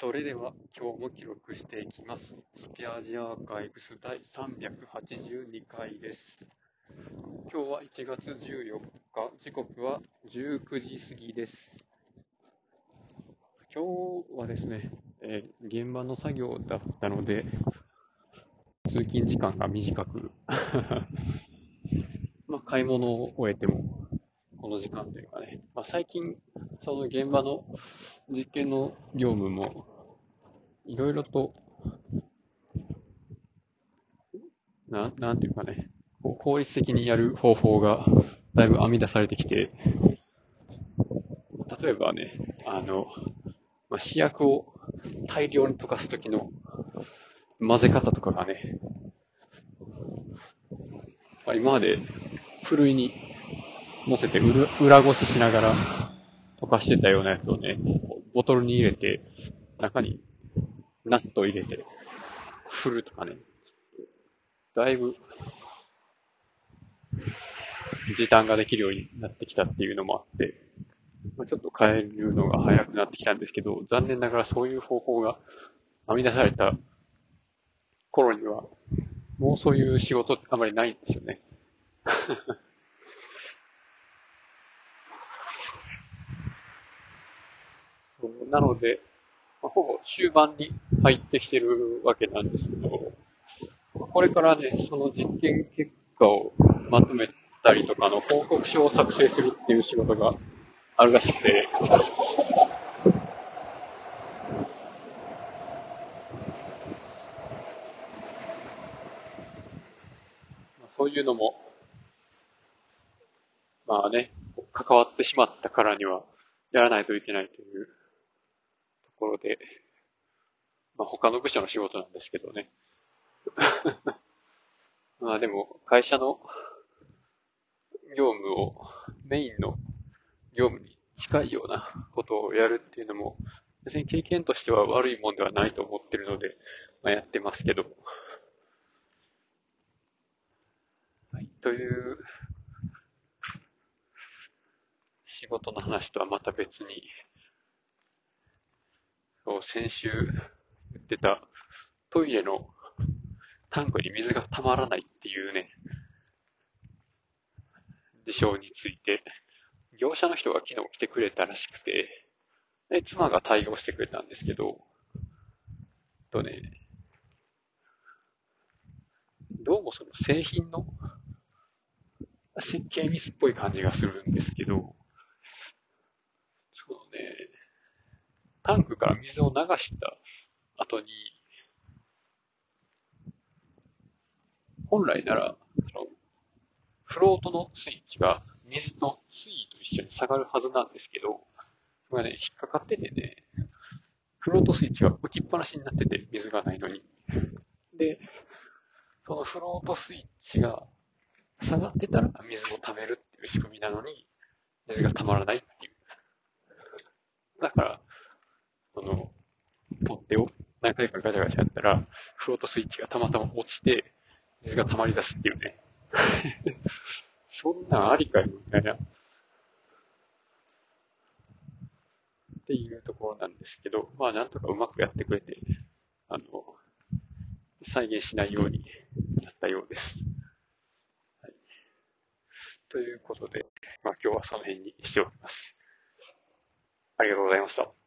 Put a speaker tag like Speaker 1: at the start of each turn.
Speaker 1: それでは今日も記録していきます。スペアジアアーカイブス第382回です。今日は1月14日、時刻は19時過ぎです。今日はですね、えー現場の作業だったので、通勤時間が短く、まあ、買い物を終えても、この時間というかね、まあ、最近、その現場の実験の業務も、いろいろと、ななんていうかね、こう効率的にやる方法がだいぶ編み出されてきて、例えばね、あの、まあ、試薬を大量に溶かすときの混ぜ方とかがね、今までふるいに乗せて裏裏ごししながら溶かしてたようなやつをね、ボトルに入れて、中にナットを入れて振るとかね、だいぶ時短ができるようになってきたっていうのもあって、まあ、ちょっと変えるのが早くなってきたんですけど、残念ながらそういう方法が編み出された頃には、もうそういう仕事ってあまりないんですよね。そうなので、まあほぼ終盤に入ってきてるわけなんですけど、これからね、その実験結果をまとめたりとかの報告書を作成するっていう仕事があるらしくて、そういうのも、まあね、関わってしまったからにはやらないといけないというろで、まあ他の部署の仕事なんですけどね。まあでも、会社の業務を、メインの業務に近いようなことをやるっていうのも、別に経験としては悪いもんではないと思ってるので、まあ、やってますけど。はい、という、仕事の話とはまた別に、先週言ってたトイレのタンクに水が溜まらないっていうね、事象について、業者の人が昨日来てくれたらしくて、で、妻が対応してくれたんですけど、とね、どうもその製品の設計ミスっぽい感じがするんですけど、そのね、タンクから水を流した後に、本来なら、そのフロートのスイッチが水と水位と一緒に下がるはずなんですけど、それがね、引っかかっててね、フロートスイッチが浮きっぱなしになってて、水がないのに。で、そのフロートスイッチが下がってたら水を溜めるっていう仕組みなのに、水が溜まらないっていう。だから、手を何回かガチャガチャやったら、フロートスイッチがたまたま落ちて、水が溜まり出すっていうね。そんなんありかよ、みたいな。っていうところなんですけど、まあなんとかうまくやってくれて、あの、再現しないようになったようです。はい、ということで、まあ今日はその辺にしておきます。ありがとうございました。